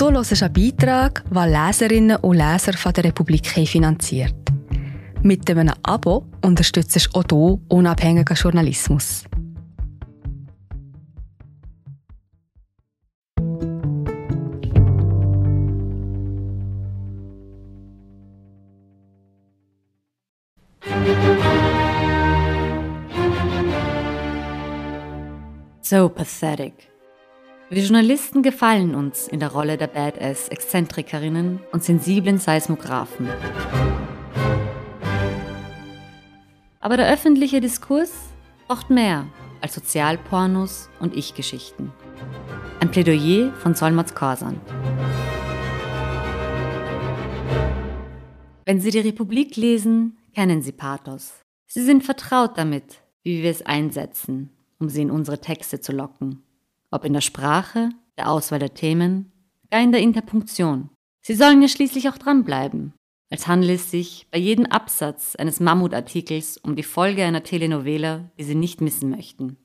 Du hörst einen Beitrag, den Leserinnen und Leser von der Republik finanziert. Mit einem Abo unterstützt du auch du unabhängigen Journalismus. So pathetic. Wir Journalisten gefallen uns in der Rolle der Badass-Exzentrikerinnen und sensiblen Seismographen. Aber der öffentliche Diskurs braucht mehr als Sozialpornos und Ich-Geschichten. Ein Plädoyer von Solmaz Korsan. Wenn Sie die Republik lesen, kennen Sie Pathos. Sie sind vertraut damit, wie wir es einsetzen um sie in unsere Texte zu locken. Ob in der Sprache, der Auswahl der Themen, gar in der Interpunktion. Sie sollen ja schließlich auch dranbleiben, als handelt es sich bei jedem Absatz eines Mammutartikels um die Folge einer Telenovela, die Sie nicht missen möchten.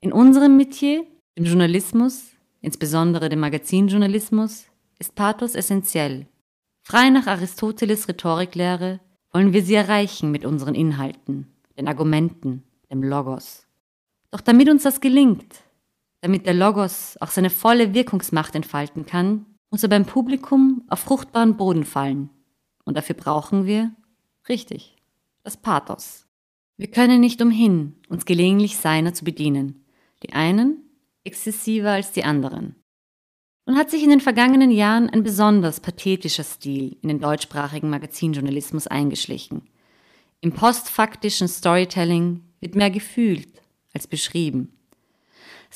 In unserem Metier, dem Journalismus, insbesondere dem Magazinjournalismus, ist Pathos essentiell. Frei nach Aristoteles Rhetoriklehre wollen wir sie erreichen mit unseren Inhalten, den Argumenten, dem Logos. Doch damit uns das gelingt, damit der Logos auch seine volle Wirkungsmacht entfalten kann, muss er beim Publikum auf fruchtbaren Boden fallen. Und dafür brauchen wir, richtig, das Pathos. Wir können nicht umhin, uns gelegentlich seiner zu bedienen, die einen exzessiver als die anderen. Nun hat sich in den vergangenen Jahren ein besonders pathetischer Stil in den deutschsprachigen Magazinjournalismus eingeschlichen. Im postfaktischen Storytelling wird mehr gefühlt als beschrieben.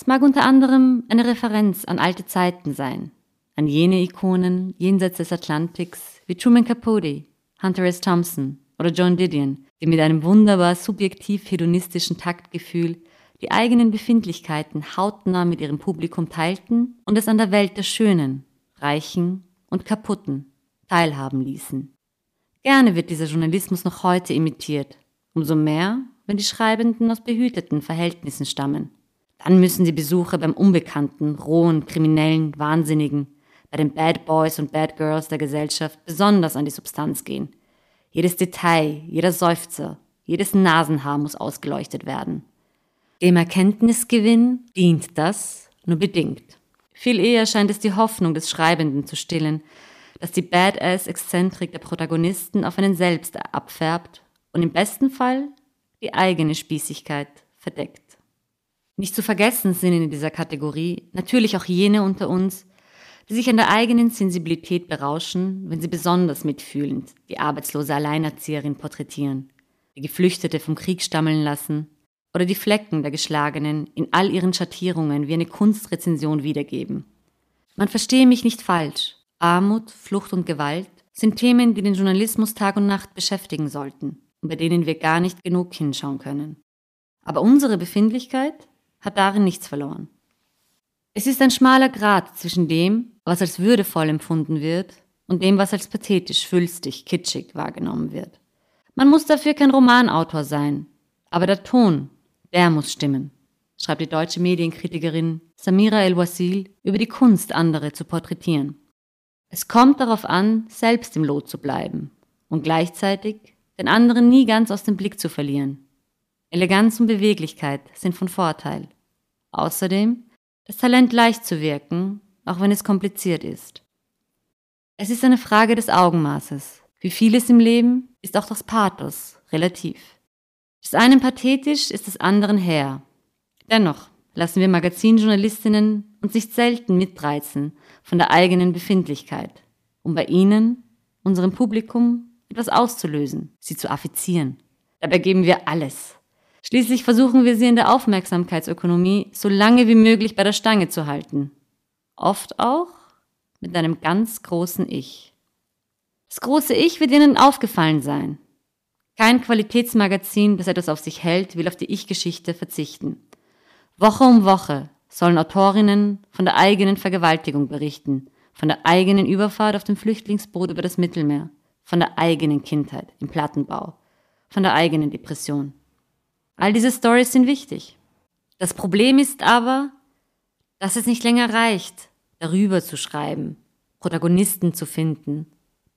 Es mag unter anderem eine Referenz an alte Zeiten sein, an jene Ikonen jenseits des Atlantiks wie Truman Capote, Hunter S. Thompson oder John Didion, die mit einem wunderbar subjektiv hedonistischen Taktgefühl die eigenen Befindlichkeiten hautnah mit ihrem Publikum teilten und es an der Welt der Schönen, Reichen und Kaputten teilhaben ließen. Gerne wird dieser Journalismus noch heute imitiert, umso mehr, wenn die Schreibenden aus behüteten Verhältnissen stammen. Dann müssen die Besucher beim Unbekannten, rohen, kriminellen, Wahnsinnigen, bei den Bad Boys und Bad Girls der Gesellschaft besonders an die Substanz gehen. Jedes Detail, jeder Seufzer, jedes Nasenhaar muss ausgeleuchtet werden. Dem Erkenntnisgewinn dient das nur bedingt. Viel eher scheint es die Hoffnung des Schreibenden zu stillen, dass die Badass-Exzentrik der Protagonisten auf einen selbst abfärbt und im besten Fall die eigene Spießigkeit verdeckt. Nicht zu vergessen sind in dieser Kategorie natürlich auch jene unter uns, die sich an der eigenen Sensibilität berauschen, wenn sie besonders mitfühlend die arbeitslose Alleinerzieherin porträtieren, die Geflüchtete vom Krieg stammeln lassen oder die Flecken der Geschlagenen in all ihren Schattierungen wie eine Kunstrezension wiedergeben. Man verstehe mich nicht falsch. Armut, Flucht und Gewalt sind Themen, die den Journalismus Tag und Nacht beschäftigen sollten und bei denen wir gar nicht genug hinschauen können. Aber unsere Befindlichkeit hat darin nichts verloren. Es ist ein schmaler Grat zwischen dem, was als würdevoll empfunden wird, und dem, was als pathetisch, fülstig, kitschig wahrgenommen wird. Man muss dafür kein Romanautor sein, aber der Ton, der muss stimmen, schreibt die deutsche Medienkritikerin Samira El-Wasil über die Kunst, andere zu porträtieren. Es kommt darauf an, selbst im Lot zu bleiben und gleichzeitig den anderen nie ganz aus dem Blick zu verlieren. Eleganz und Beweglichkeit sind von Vorteil. Außerdem das Talent leicht zu wirken, auch wenn es kompliziert ist. Es ist eine Frage des Augenmaßes. Wie vieles im Leben ist auch das Pathos relativ. Des einen pathetisch ist des anderen her. Dennoch lassen wir Magazinjournalistinnen uns nicht selten mitreizen von der eigenen Befindlichkeit, um bei ihnen, unserem Publikum, etwas auszulösen, sie zu affizieren. Dabei geben wir alles. Schließlich versuchen wir sie in der Aufmerksamkeitsökonomie so lange wie möglich bei der Stange zu halten. Oft auch mit einem ganz großen Ich. Das große Ich wird Ihnen aufgefallen sein. Kein Qualitätsmagazin, das etwas auf sich hält, will auf die Ich-Geschichte verzichten. Woche um Woche sollen Autorinnen von der eigenen Vergewaltigung berichten, von der eigenen Überfahrt auf dem Flüchtlingsboot über das Mittelmeer, von der eigenen Kindheit im Plattenbau, von der eigenen Depression. All diese Stories sind wichtig. Das Problem ist aber, dass es nicht länger reicht, darüber zu schreiben, Protagonisten zu finden,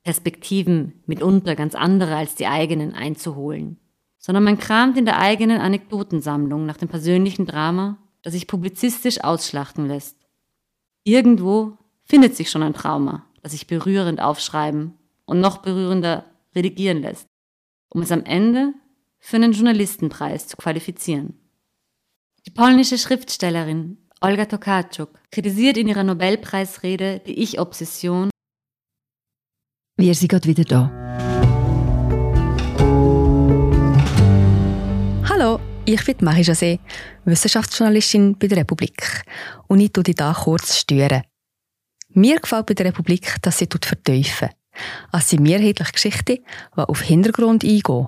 Perspektiven mitunter ganz andere als die eigenen einzuholen, sondern man kramt in der eigenen Anekdotensammlung nach dem persönlichen Drama, das sich publizistisch ausschlachten lässt. Irgendwo findet sich schon ein Trauma, das sich berührend aufschreiben und noch berührender redigieren lässt, um es am Ende für einen Journalistenpreis zu qualifizieren. Die polnische Schriftstellerin Olga Tokarczuk kritisiert in ihrer Nobelpreisrede die Ich-Obsession. Wir sind gerade wieder da. Hallo, ich bin Marie José, Wissenschaftsjournalistin bei der Republik. Und ich tue dich hier kurz stören. Mir gefällt bei der Republik, dass sie vertiefen. Es sind mehrheitlich Geschichten, die auf Hintergrund eingehen.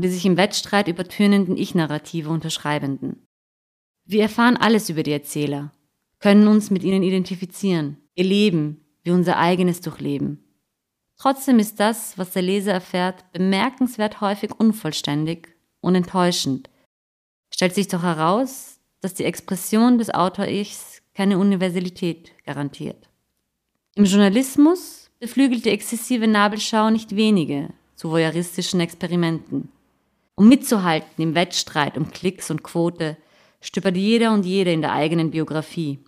Und die sich im Wettstreit übertönenden Ich-Narrative unterschreibenden. Wir erfahren alles über die Erzähler, können uns mit ihnen identifizieren, ihr Leben wie unser eigenes durchleben. Trotzdem ist das, was der Leser erfährt, bemerkenswert häufig unvollständig und enttäuschend. Stellt sich doch heraus, dass die Expression des Autor-Ichs keine Universalität garantiert. Im Journalismus beflügelt die exzessive Nabelschau nicht wenige zu voyeuristischen Experimenten. Um mitzuhalten im Wettstreit um Klicks und Quote, stöbert jeder und jede in der eigenen Biografie.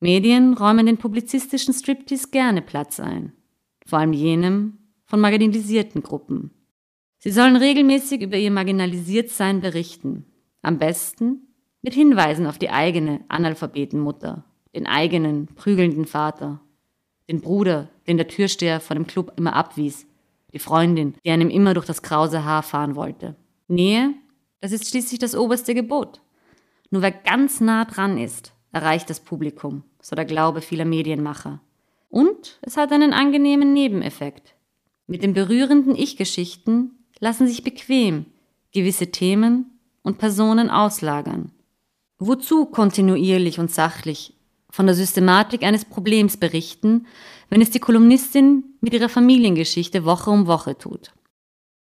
Medien räumen den publizistischen Striptease gerne Platz ein, vor allem jenem von marginalisierten Gruppen. Sie sollen regelmäßig über ihr Marginalisiertsein berichten, am besten mit Hinweisen auf die eigene Analphabetenmutter, den eigenen prügelnden Vater, den Bruder, den der Türsteher vor dem Club immer abwies, die Freundin, die einem immer durch das krause Haar fahren wollte. Nähe, das ist schließlich das oberste Gebot. Nur wer ganz nah dran ist, erreicht das Publikum, so der Glaube vieler Medienmacher. Und es hat einen angenehmen Nebeneffekt. Mit den berührenden Ich-Geschichten lassen sich bequem gewisse Themen und Personen auslagern. Wozu kontinuierlich und sachlich von der Systematik eines Problems berichten, wenn es die Kolumnistin mit ihrer Familiengeschichte Woche um Woche tut.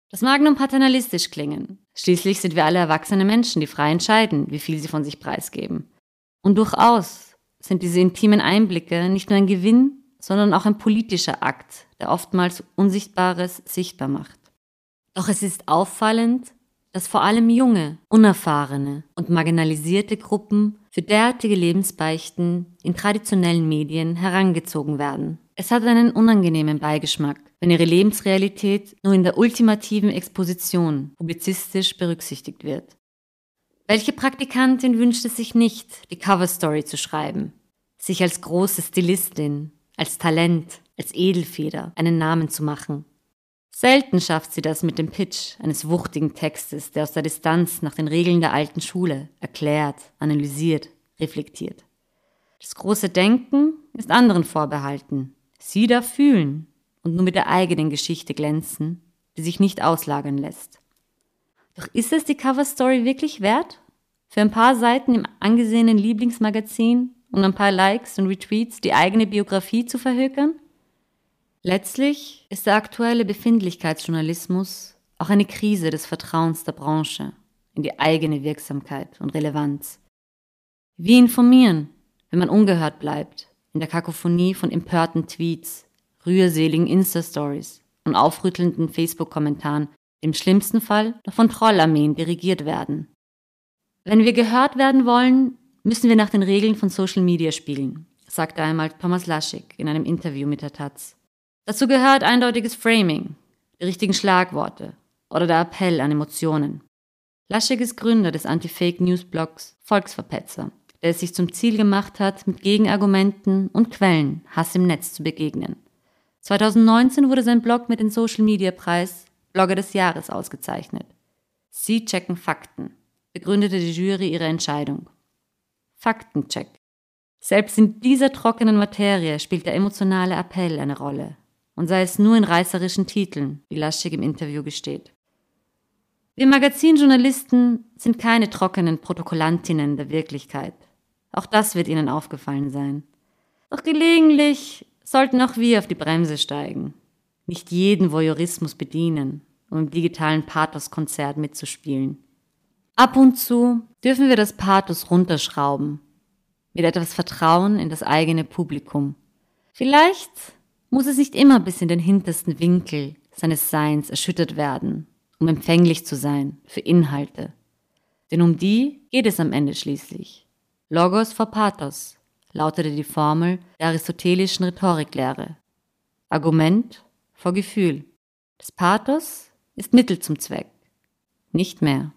Das mag nun paternalistisch klingen. Schließlich sind wir alle erwachsene Menschen, die frei entscheiden, wie viel sie von sich preisgeben. Und durchaus sind diese intimen Einblicke nicht nur ein Gewinn, sondern auch ein politischer Akt, der oftmals Unsichtbares sichtbar macht. Doch es ist auffallend, dass vor allem junge, unerfahrene und marginalisierte Gruppen für derartige Lebensbeichten in traditionellen Medien herangezogen werden. Es hat einen unangenehmen Beigeschmack, wenn ihre Lebensrealität nur in der ultimativen Exposition publizistisch berücksichtigt wird. Welche Praktikantin wünscht es sich nicht, die Coverstory zu schreiben, sich als große Stilistin, als Talent, als Edelfeder einen Namen zu machen Selten schafft sie das mit dem Pitch eines wuchtigen Textes, der aus der Distanz nach den Regeln der alten Schule erklärt, analysiert, reflektiert. Das große Denken ist anderen vorbehalten. Sie darf fühlen und nur mit der eigenen Geschichte glänzen, die sich nicht auslagern lässt. Doch ist es die Coverstory wirklich wert? Für ein paar Seiten im angesehenen Lieblingsmagazin und ein paar Likes und Retweets die eigene Biografie zu verhökern? Letztlich ist der aktuelle Befindlichkeitsjournalismus auch eine Krise des Vertrauens der Branche in die eigene Wirksamkeit und Relevanz. Wie informieren, wenn man ungehört bleibt, in der Kakophonie von empörten Tweets, rührseligen Insta-Stories und aufrüttelnden Facebook-Kommentaren, im schlimmsten Fall noch von Trollarmeen dirigiert werden. Wenn wir gehört werden wollen, müssen wir nach den Regeln von Social Media spielen, sagte einmal Thomas Laschig in einem Interview mit der Taz. Dazu gehört eindeutiges Framing, die richtigen Schlagworte oder der Appell an Emotionen. Laschek ist Gründer des Anti-Fake-News-Blogs Volksverpetzer, der es sich zum Ziel gemacht hat, mit Gegenargumenten und Quellen Hass im Netz zu begegnen. 2019 wurde sein Blog mit dem Social-Media-Preis Blogger des Jahres ausgezeichnet. Sie checken Fakten, begründete die Jury ihre Entscheidung. Faktencheck. Selbst in dieser trockenen Materie spielt der emotionale Appell eine Rolle. Und sei es nur in reißerischen Titeln, wie Laschig im Interview gesteht. Wir Magazinjournalisten sind keine trockenen Protokollantinnen der Wirklichkeit. Auch das wird Ihnen aufgefallen sein. Doch gelegentlich sollten auch wir auf die Bremse steigen. Nicht jeden Voyeurismus bedienen, um im digitalen Pathos-Konzert mitzuspielen. Ab und zu dürfen wir das Pathos runterschrauben mit etwas Vertrauen in das eigene Publikum. Vielleicht muss es nicht immer bis in den hintersten Winkel seines Seins erschüttert werden, um empfänglich zu sein für Inhalte. Denn um die geht es am Ende schließlich. Logos vor Pathos lautete die Formel der aristotelischen Rhetoriklehre. Argument vor Gefühl. Das Pathos ist Mittel zum Zweck, nicht mehr.